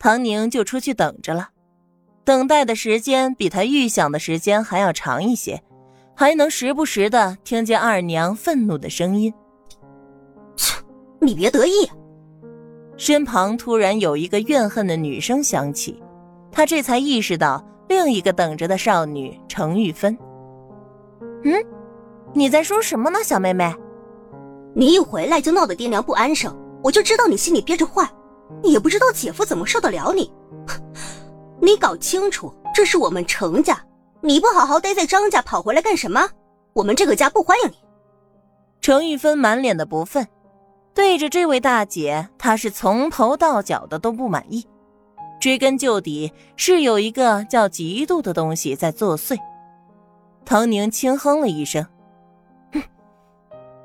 唐宁就出去等着了。等待的时间比他预想的时间还要长一些，还能时不时的听见二娘愤怒的声音。切，你别得意。身旁突然有一个怨恨的女声响起，他这才意识到另一个等着的少女程玉芬。嗯，你在说什么呢，小妹妹？你一回来就闹得爹娘不安生，我就知道你心里憋着坏，也不知道姐夫怎么受得了你。你搞清楚，这是我们程家，你不好好待在张家，跑回来干什么？我们这个家不欢迎你。程玉芬满脸的不忿，对着这位大姐，她是从头到脚的都不满意。追根究底，是有一个叫嫉妒的东西在作祟。唐宁轻哼了一声。哼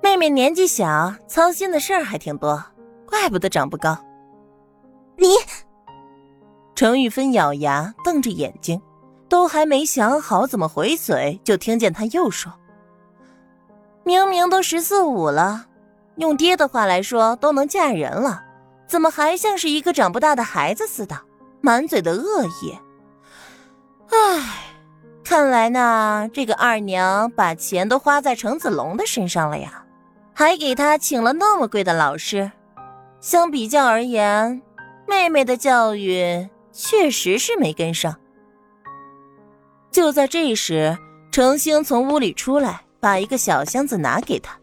妹妹年纪小，操心的事儿还挺多，怪不得长不高。你，程玉芬咬牙瞪着眼睛，都还没想好怎么回嘴，就听见他又说：“明明都十四五了，用爹的话来说，都能嫁人了，怎么还像是一个长不大的孩子似的，满嘴的恶意？唉，看来呢，这个二娘把钱都花在程子龙的身上了呀。”还给他请了那么贵的老师，相比较而言，妹妹的教育确实是没跟上。就在这时，程星从屋里出来，把一个小箱子拿给他。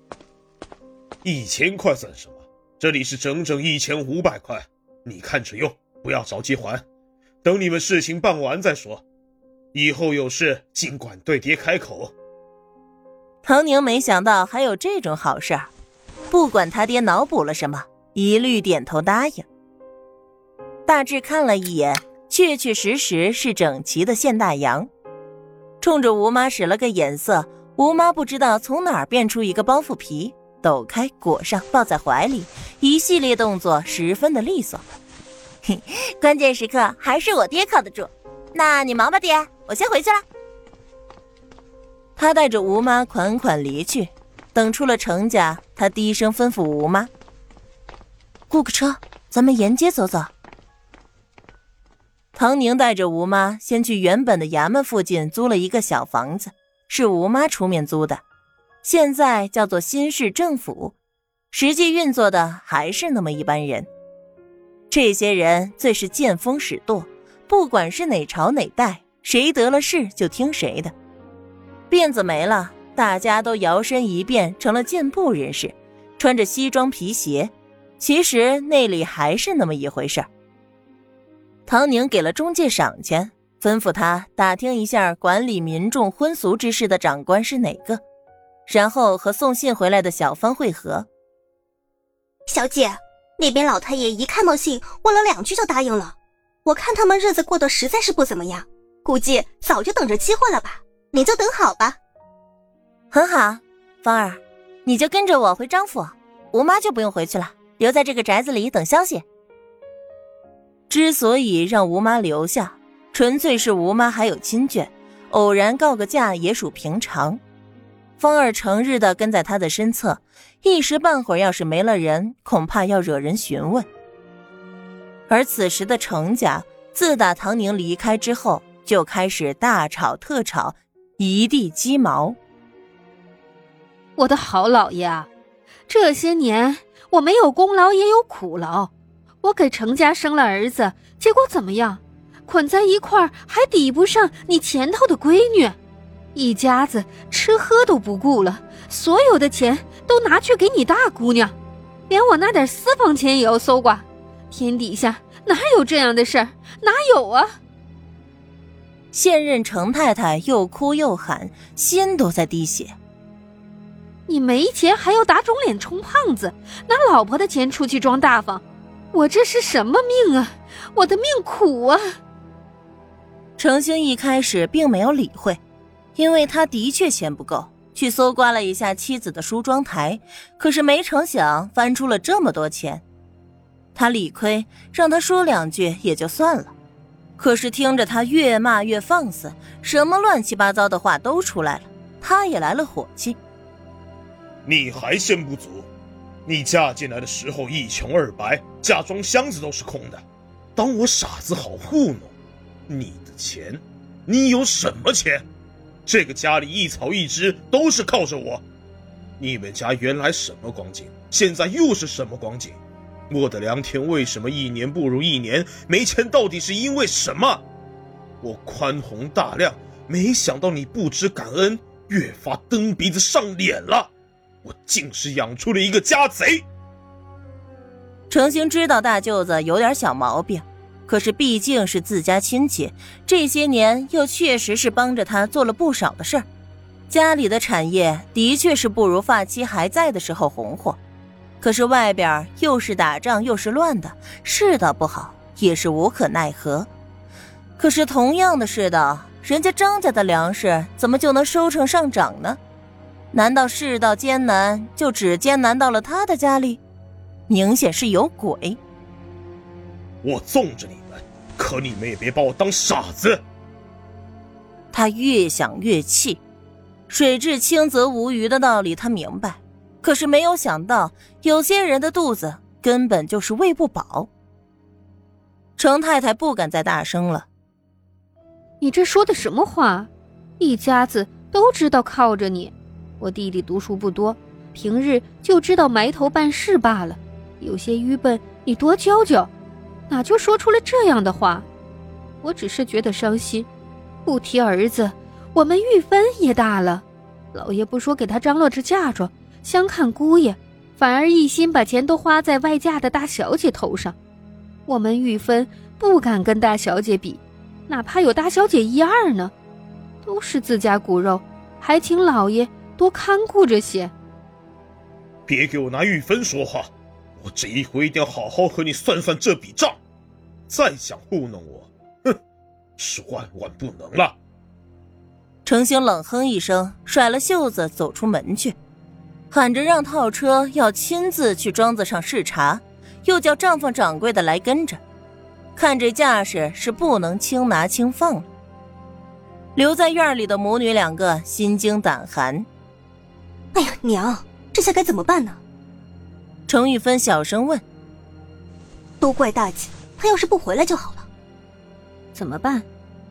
一千块算什么？这里是整整一千五百块，你看着用，不要着急还，等你们事情办完再说。以后有事尽管对爹开口。唐宁没想到还有这种好事儿，不管他爹脑补了什么，一律点头答应。大致看了一眼，确确实实是整齐的现大洋。冲着吴妈使了个眼色，吴妈不知道从哪儿变出一个包袱皮，抖开裹上，抱在怀里，一系列动作十分的利索。嘿，关键时刻还是我爹靠得住。那你忙吧，爹，我先回去了。他带着吴妈款款离去，等出了程家，他低声吩咐吴妈：“雇个车，咱们沿街走走。”唐宁带着吴妈先去原本的衙门附近租了一个小房子，是吴妈出面租的，现在叫做新市政府，实际运作的还是那么一班人。这些人最是见风使舵，不管是哪朝哪代，谁得了势就听谁的。辫子没了，大家都摇身一变成了健步人士，穿着西装皮鞋。其实内里还是那么一回事儿。唐宁给了中介赏钱，吩咐他打听一下管理民众婚俗之事的长官是哪个，然后和送信回来的小芳会合。小姐，那边老太爷一看到信，问了两句就答应了。我看他们日子过得实在是不怎么样，估计早就等着机会了吧。你就等好吧，很好，芳儿，你就跟着我回张府，吴妈就不用回去了，留在这个宅子里等消息。之所以让吴妈留下，纯粹是吴妈还有亲眷，偶然告个假也属平常。芳儿成日的跟在他的身侧，一时半会儿要是没了人，恐怕要惹人询问。而此时的程家，自打唐宁离开之后，就开始大吵特吵。一地鸡毛。我的好老爷啊，这些年我没有功劳也有苦劳，我给程家生了儿子，结果怎么样？捆在一块儿还抵不上你前头的闺女，一家子吃喝都不顾了，所有的钱都拿去给你大姑娘，连我那点私房钱也要搜刮，天底下哪有这样的事儿？哪有啊？现任程太太又哭又喊，心都在滴血。你没钱还要打肿脸充胖子，拿老婆的钱出去装大方，我这是什么命啊？我的命苦啊！程星一开始并没有理会，因为他的确钱不够，去搜刮了一下妻子的梳妆台，可是没成想翻出了这么多钱。他理亏，让他说两句也就算了。可是听着他越骂越放肆，什么乱七八糟的话都出来了，他也来了火气。你还嫌不足？你嫁进来的时候一穷二白，嫁妆箱子都是空的，当我傻子好糊弄。你的钱，你有什么钱？这个家里一草一枝都是靠着我。你们家原来什么光景，现在又是什么光景？我的良田为什么一年不如一年？没钱到底是因为什么？我宽宏大量，没想到你不知感恩，越发蹬鼻子上脸了。我竟是养出了一个家贼。程兴知道大舅子有点小毛病。可是毕竟是自家亲戚，这些年又确实是帮着他做了不少的事儿，家里的产业的确是不如发妻还在的时候红火。可是外边又是打仗又是乱的，世道不好，也是无可奈何。可是同样的世道，人家张家的粮食怎么就能收成上涨呢？难道世道艰难就只艰难到了他的家里？明显是有鬼。我纵着你们。可你们也别把我当傻子。他越想越气，水至清则无鱼的道理他明白，可是没有想到有些人的肚子根本就是喂不饱。程太太不敢再大声了。你这说的什么话？一家子都知道靠着你。我弟弟读书不多，平日就知道埋头办事罢了，有些愚笨，你多教教。哪就说出了这样的话？我只是觉得伤心。不提儿子，我们玉芬也大了，老爷不说给她张罗着嫁妆，相看姑爷，反而一心把钱都花在外嫁的大小姐头上。我们玉芬不敢跟大小姐比，哪怕有大小姐一二呢，都是自家骨肉，还请老爷多看顾着些。别给我拿玉芬说话，我这一回一定要好好和你算算这笔账。再想糊弄我，哼，是万万不能了！程兴冷哼一声，甩了袖子走出门去，喊着让套车要亲自去庄子上视察，又叫账房掌柜的来跟着。看这架势，是不能轻拿轻放了。留在院里的母女两个心惊胆寒。哎呀，娘，这下该怎么办呢？程玉芬小声问。都怪大姐。她要是不回来就好了，怎么办？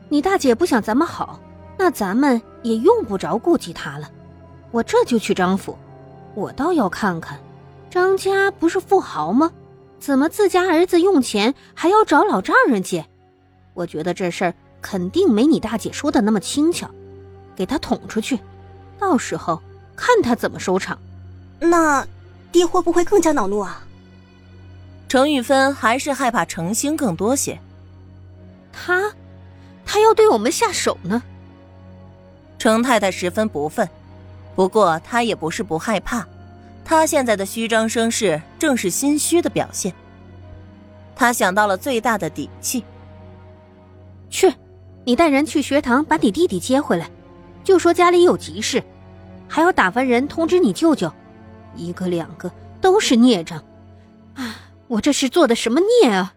你大姐不想咱们好，那咱们也用不着顾及她了。我这就去张府，我倒要看看，张家不是富豪吗？怎么自家儿子用钱还要找老丈人借？我觉得这事儿肯定没你大姐说的那么轻巧，给他捅出去，到时候看他怎么收场。那爹会不会更加恼怒啊？程玉芬还是害怕程星更多些，他，他要对我们下手呢。程太太十分不忿，不过她也不是不害怕，她现在的虚张声势正是心虚的表现。她想到了最大的底气，去，你带人去学堂把你弟弟接回来，就说家里有急事，还要打发人通知你舅舅，一个两个都是孽障。啊我这是做的什么孽啊！